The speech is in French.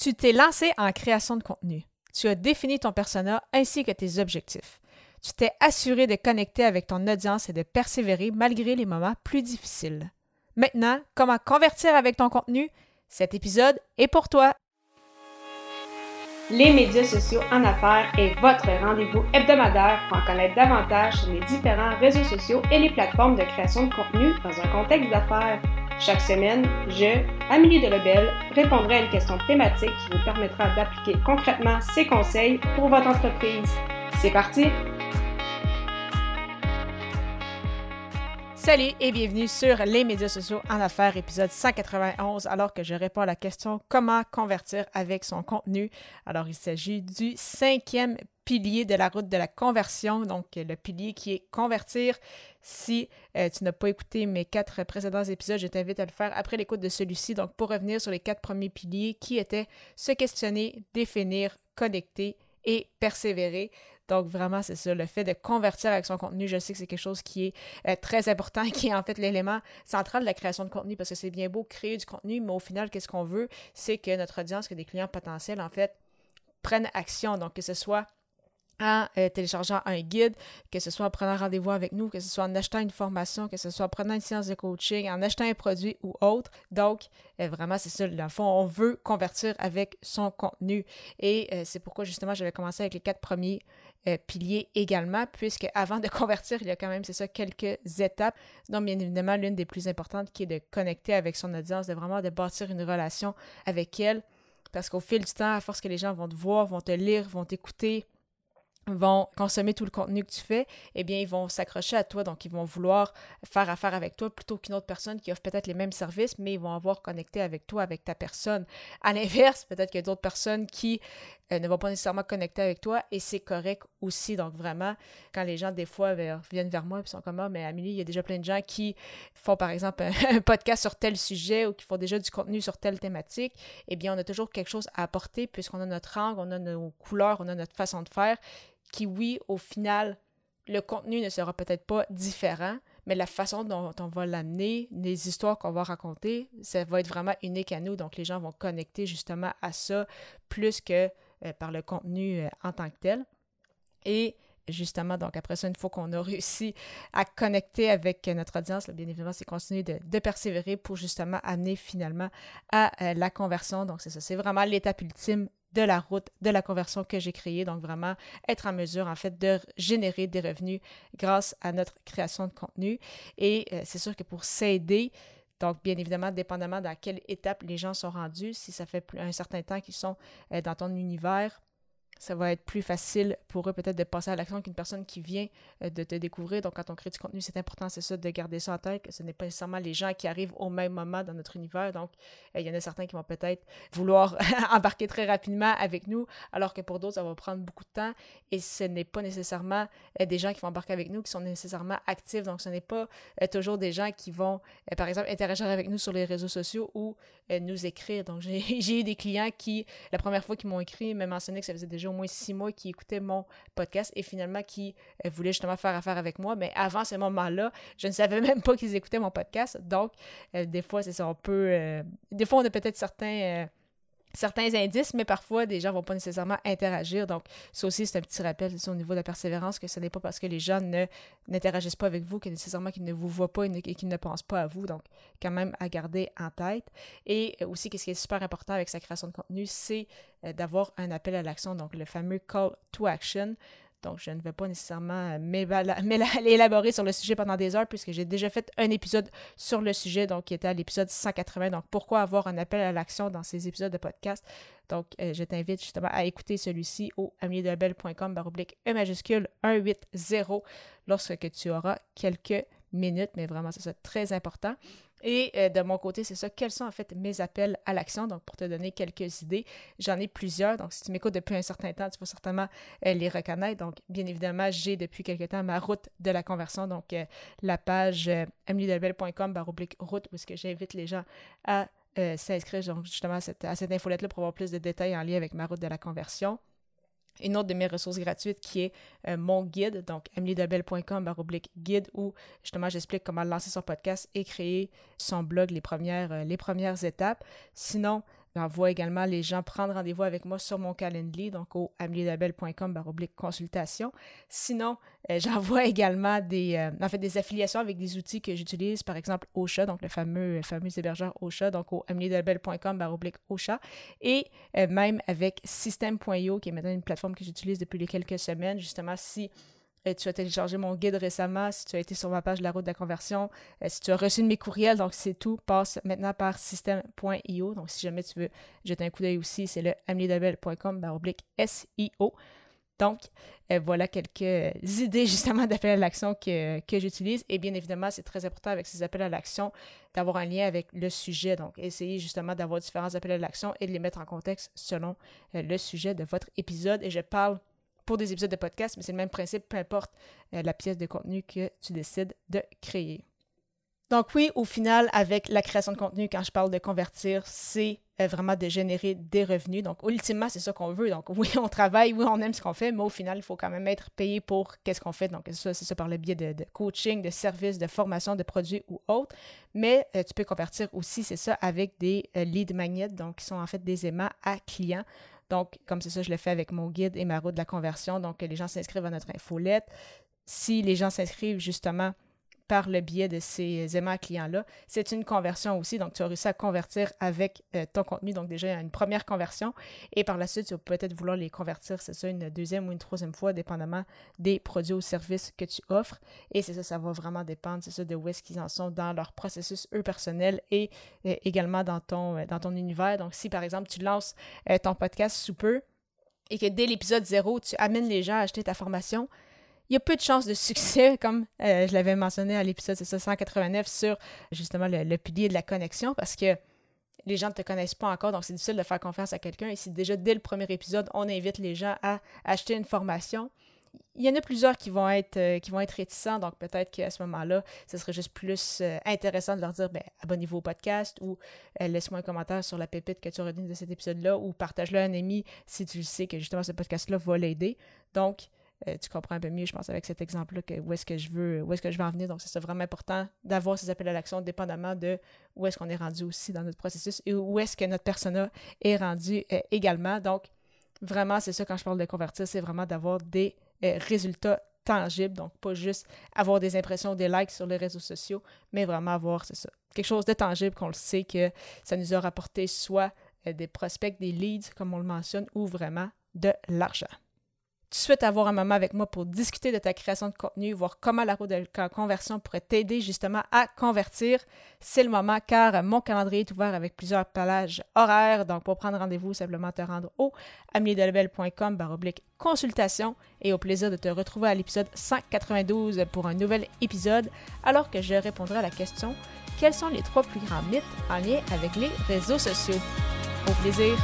Tu t'es lancé en création de contenu. Tu as défini ton persona ainsi que tes objectifs. Tu t'es assuré de connecter avec ton audience et de persévérer malgré les moments plus difficiles. Maintenant, comment convertir avec ton contenu? Cet épisode est pour toi. Les médias sociaux en affaires est votre rendez-vous hebdomadaire pour en connaître davantage sur les différents réseaux sociaux et les plateformes de création de contenu dans un contexte d'affaires. Chaque semaine, je, Amélie de Lebel, répondrai à une question thématique qui vous permettra d'appliquer concrètement ces conseils pour votre entreprise. C'est parti! Salut et bienvenue sur les médias sociaux en affaires, épisode 191, alors que je réponds à la question comment convertir avec son contenu. Alors, il s'agit du cinquième pilier de la route de la conversion, donc le pilier qui est convertir. Si euh, tu n'as pas écouté mes quatre précédents épisodes, je t'invite à le faire après l'écoute de celui-ci. Donc, pour revenir sur les quatre premiers piliers qui étaient se questionner, définir, connecter et persévérer. Donc, vraiment, c'est ça, le fait de convertir avec son contenu, je sais que c'est quelque chose qui est euh, très important, qui est en fait l'élément central de la création de contenu, parce que c'est bien beau créer du contenu, mais au final, qu'est-ce qu'on veut? C'est que notre audience, que des clients potentiels, en fait, prennent action. Donc, que ce soit en euh, téléchargeant un guide, que ce soit en prenant rendez-vous avec nous, que ce soit en achetant une formation, que ce soit en prenant une séance de coaching, en achetant un produit ou autre. Donc, euh, vraiment, c'est ça, le fond, on veut convertir avec son contenu. Et euh, c'est pourquoi, justement, j'avais commencé avec les quatre premiers piliers également, puisque avant de convertir, il y a quand même, c'est ça, quelques étapes. Donc, bien évidemment, l'une des plus importantes qui est de connecter avec son audience, de vraiment de bâtir une relation avec elle. Parce qu'au fil du temps, à force que les gens vont te voir, vont te lire, vont t'écouter, vont consommer tout le contenu que tu fais, eh bien, ils vont s'accrocher à toi, donc ils vont vouloir faire affaire avec toi plutôt qu'une autre personne qui offre peut-être les mêmes services, mais ils vont avoir connecté avec toi, avec ta personne. À l'inverse, peut-être qu'il y a d'autres personnes qui euh, ne vont pas nécessairement connecter avec toi et c'est correct aussi. Donc, vraiment, quand les gens, des fois, viennent vers moi et sont comme, ah, mais Amélie, il y a déjà plein de gens qui font, par exemple, un, podcast sur tel sujet ou qui font déjà du contenu sur telle thématique, eh bien, on a toujours quelque chose à apporter puisqu'on a notre angle, on a nos couleurs, on a notre façon de faire qui, oui, au final, le contenu ne sera peut-être pas différent, mais la façon dont on va l'amener, les histoires qu'on va raconter, ça va être vraiment unique à nous. Donc, les gens vont connecter justement à ça plus que euh, par le contenu euh, en tant que tel. Et justement, donc après ça, une fois qu'on a réussi à connecter avec notre audience, bien évidemment, c'est continuer de, persévérer pour justement amener finalement à euh, la conversion. Donc, c'est ça, c'est vraiment l'étape ultime de la route de la conversion que j'ai créée. Donc, vraiment être en mesure, en fait, de générer des revenus grâce à notre création de contenu. Et euh, c'est sûr que pour s'aider, donc, bien évidemment, dépendamment dans quelle étape les gens sont rendus, si ça fait un certain temps qu'ils sont euh, dans ton univers, ça va être plus facile pour eux peut-être de passer à l'action qu'une personne qui vient euh, de te découvrir. Donc, quand on crée du contenu, c'est important, c'est ça, de garder ça en tête, que ce n'est pas nécessairement les gens qui arrivent au même moment dans notre univers. Donc, euh, il y en a certains qui vont peut-être vouloir embarquer très rapidement avec nous, alors que pour d'autres, ça va prendre beaucoup de temps. Et ce n'est pas nécessairement euh, des gens qui vont embarquer avec nous qui sont nécessairement actifs. Donc, ce n'est pas toujours des gens qui vont, par exemple, interagir avec nous sur les réseaux sociaux ou nous écrire. Donc, j'ai eu des clients qui, la première fois qu'ils m'ont écrit, m'ont mentionné que ça faisait déjà au moins six mois qui écoutaient mon podcast et finalement qui euh, voulaient justement faire affaire avec moi. Mais avant ce moment-là, je ne savais même pas qu'ils écoutaient mon podcast. Donc, euh, des fois, c'est ça, on peut... Euh, des fois, on a peut-être certains certains indices, mais parfois, des gens vont pas nécessairement interagir. Donc, ça aussi, c'est un petit rappel au niveau de la persévérance, que ce n'est pas parce que les gens n'interagissent pas avec vous que nécessairement qu'ils ne vous voient pas et, qu'ils ne pensent pas à vous. Donc, quand même à garder en tête. Et euh, aussi, ce qui est super important avec sa création de contenu, c'est euh, d'avoir un appel à l'action, donc le fameux call to action. Donc, je ne vais pas nécessairement euh, m'élaborer sur le sujet pendant des heures puisque j'ai déjà fait un épisode sur le sujet, donc qui était à l'épisode 180. Donc, pourquoi avoir un appel à l'action dans ces épisodes de podcast? Donc, euh, je t'invite justement à écouter celui-ci au amiedelabel.com baroblique E majuscule 180 lorsque tu auras quelques minutes, mais vraiment, c'est très important. Et euh, de mon côté, c'est ça. Quels sont en fait mes appels à l'action? Donc, pour te donner quelques idées, j'en ai plusieurs. Donc, si tu m'écoutes depuis un certain temps, tu vas certainement euh, les reconnaître. Donc, bien évidemment, j'ai depuis quelques temps ma route de la conversion. Donc, euh, la page euh, baroblique route, où j'invite les gens à s'inscrire donc, justement à cette, à cette infolette-là pour avoir plus de détails en lien avec ma route de la conversion une autre de mes ressources gratuites qui est euh, mon guide, donc emilydebel.com guide où justement j'explique comment lancer son podcast et créer son blog, les premières, euh, les premières étapes. Sinon, J'envoie également les gens prendre rendez-vous avec moi sur mon calendrier, donc au amelielabel.com baroblique consultation. Sinon, euh, j'envoie également des, euh, en fait, des affiliations avec des outils que j'utilise, par exemple Ocha, donc le fameux, fameux hébergeur Ocha, donc au amelielabel.com baroblique Ocha, et euh, même avec System.io, qui est maintenant une plateforme que j'utilise depuis quelques semaines, justement, si tu as téléchargé mon guide récemment, si tu as été sur ma page de la route de la conversion, euh, si tu as reçu mes courriels, donc c'est tout, passe maintenant par system.io. Donc si jamais tu veux jeter un coup d'œil aussi, c'est le ameliedabel.com oblique SIO. Donc, euh, voilà quelques idées justement d'appel à l'action que, j'utilise. Et bien évidemment, c'est très important avec ces appels à l'action d'avoir un lien avec le sujet. Donc, essayez justement d'avoir différents appels à l'action et de les mettre en contexte selon euh, le sujet de votre épisode. Et je parle pour des épisodes de podcast, mais c'est le même principe, peu importe euh, la pièce de contenu que tu décides de créer. Donc oui, au final, avec la création de contenu, quand je parle de convertir, c'est euh, vraiment de générer des revenus. Donc ultimement, c'est ça qu'on veut. Donc oui, on travaille, oui, on aime ce qu'on fait, mais au final, il faut quand même être payé pour qu'est-ce qu'on fait. Donc ça, c'est ça par le biais de, coaching, de services, de formation, de produits ou autres. Mais euh, tu peux convertir aussi, c'est ça, avec des lead magnets, donc qui sont en fait des aimants à clients. Donc, comme c'est ça, je le fais avec mon guide et ma route de la conversion. Donc, les gens s'inscrivent à notre infolette. Si les gens s'inscrivent justement par le biais de ces aimants clients-là. C'est une conversion aussi, donc tu as réussi à convertir avec euh, ton contenu, donc déjà une première conversion, et par la suite, tu vas peut-être vouloir les convertir, c'est ça, une deuxième ou une troisième fois, dépendamment des produits ou services que tu offres, et c'est ça, ça va vraiment dépendre, c'est ça, de où est-ce qu'ils en sont dans leur processus, eux, personnel, et euh, également dans ton, euh, dans ton univers. Donc, si, par exemple, tu lances ton podcast sous peu, et que dès l'épisode zéro, tu amènes les gens à acheter ta formation, il y a peu de chances de succès, comme euh, je l'avais mentionné à l'épisode 189 sur justement le, pilier de la connexion, parce que les gens ne te connaissent pas encore, donc c'est difficile de faire confiance à quelqu'un. Et si déjà dès le premier épisode, on invite les gens à acheter une formation, il y en a plusieurs qui vont être, euh, qui vont être réticents, donc peut-être qu'à ce moment-là, ce serait juste plus euh, intéressant de leur dire ben, abonnez-vous au podcast ou laisse-moi un commentaire sur la pépite que tu as retenue de cet épisode-là ou partage-le à un ami si tu sais que justement ce podcast-là va l'aider. Donc, euh, tu comprends un peu mieux, je pense, avec cet exemple-là, où est-ce que je veux, où est-ce que je veux en venir. Donc, c'est vraiment important d'avoir ces appels à l'action, dépendamment de où est-ce qu'on est rendu aussi dans notre processus et où est-ce que notre persona est rendu euh, également. Donc, vraiment, c'est ça quand je parle de convertir, c'est vraiment d'avoir des euh, résultats tangibles. Donc, pas juste avoir des impressions, des likes sur les réseaux sociaux, mais vraiment avoir, c'est ça, quelque chose de tangible qu'on le sait que ça nous a rapporté soit des prospects, des leads, comme on le mentionne, ou vraiment de l'argent souhaites avoir un moment avec moi pour discuter de ta création de contenu, voir comment la route de conversion pourrait t'aider justement à convertir, c'est le moment car mon calendrier est ouvert avec plusieurs plages horaires. Donc, pour prendre rendez-vous, simplement te rendre au ameliedelebel.com baroblique consultation et au plaisir de te retrouver à l'épisode 192 pour un nouvel épisode alors que je répondrai à la question quels sont les trois plus grands mythes en lien avec les réseaux sociaux? Au plaisir!